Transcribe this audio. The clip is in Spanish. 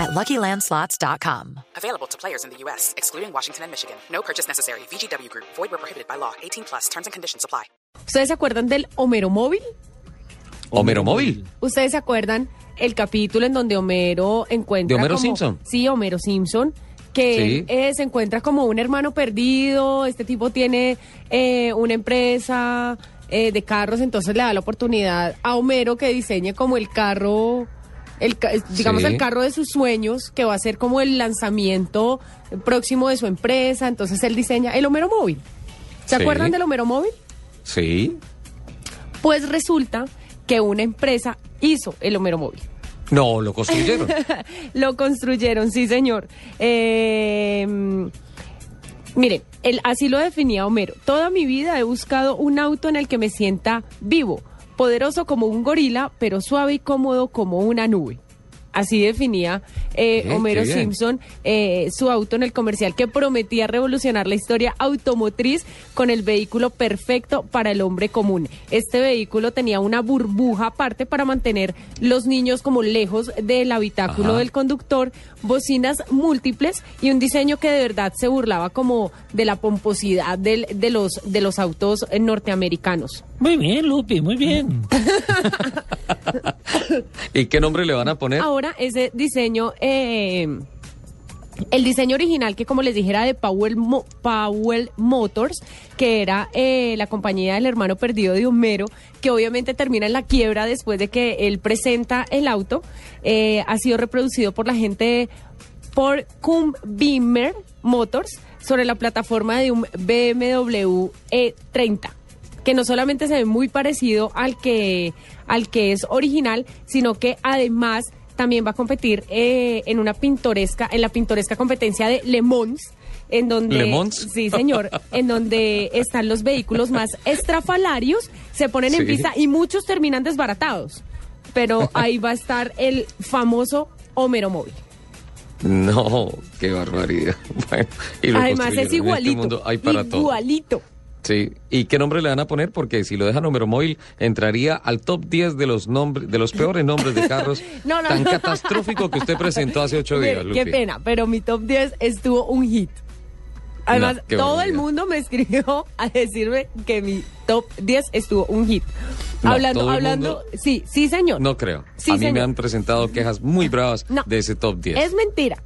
at LuckyLandSlots.com. Available to players in the U.S., excluding Washington and Michigan. No purchase necessary. VGW Group. Void where prohibited by law. 18 plus. Terms and conditions apply. ¿Ustedes se acuerdan del Homero Móvil? Homero Móvil. ¿Ustedes se acuerdan el capítulo en donde Homero encuentra ¿De Homero como- Simpson? Sí, Homero Simpson. Que Sí. eh, se encuentra como un hermano perdido. Este tipo tiene eh, una empresa eh, de carros, entonces le da la oportunidad a Homero que diseñe como el carro, el, digamos Sí. el carro de sus sueños, que va a ser como el lanzamiento próximo de su empresa. Entonces él diseña el Homero Móvil. ¿Se Sí. acuerdan del Homero Móvil? Sí. Pues resulta que una empresa hizo el Homero Móvil. No, lo construyeron. Lo construyeron, sí, señor. Eh, mire, él, así lo definía Homero. Toda mi vida he buscado un auto en el que me sienta vivo, poderoso como un gorila, pero suave y cómodo como una nube. Así definía eh, Homero. Simpson eh, su auto en el comercial que prometía revolucionar la historia automotriz con el vehículo perfecto para el hombre común. Este vehículo tenía una burbuja aparte para mantener los niños como lejos del habitáculo Ajá. del conductor, bocinas múltiples y un diseño que de verdad se burlaba como de la pomposidad del- de, los, de los autos norteamericanos. Muy bien, Lupi, muy bien. ¿Y qué nombre le van a poner? Ahora ese diseño, eh, el diseño original que como les dije era de Powell, Mo- Powell Motors, que era eh, la compañía del hermano perdido de Homero, que obviamente termina en la quiebra después de que él presenta el auto, eh, ha sido reproducido por la gente por Cum Beamer Motors sobre la plataforma de un BMW E30 que no solamente se ve muy parecido al que al que es original, sino que además también va a competir eh, en una pintoresca en la pintoresca competencia de Le Mans en donde ¿Le Mans? sí señor en donde están los vehículos más estrafalarios se ponen en pista y muchos terminan desbaratados. Pero ahí va a estar el famoso Homero móvil. No, qué barbaridad. Bueno, y lo además es este igualito mundo hay para igualito Sí. ¿Y qué nombre le van a poner? Porque si lo dejan número móvil, entraría al top 10 de los nombres, de los peores nombres de carros No, no, tan no. catastrófico que usted presentó hace ocho días, Mire, Qué Lupi. pena, pero mi top 10 estuvo un hit. Además, todo el mundo me escribió a decirme que mi top 10 estuvo un hit. No, hablando, hablando, mundo- sí, sí, señor. No creo. Sí, a mí me han presentado quejas muy bravas No. de ese top 10. Es mentira.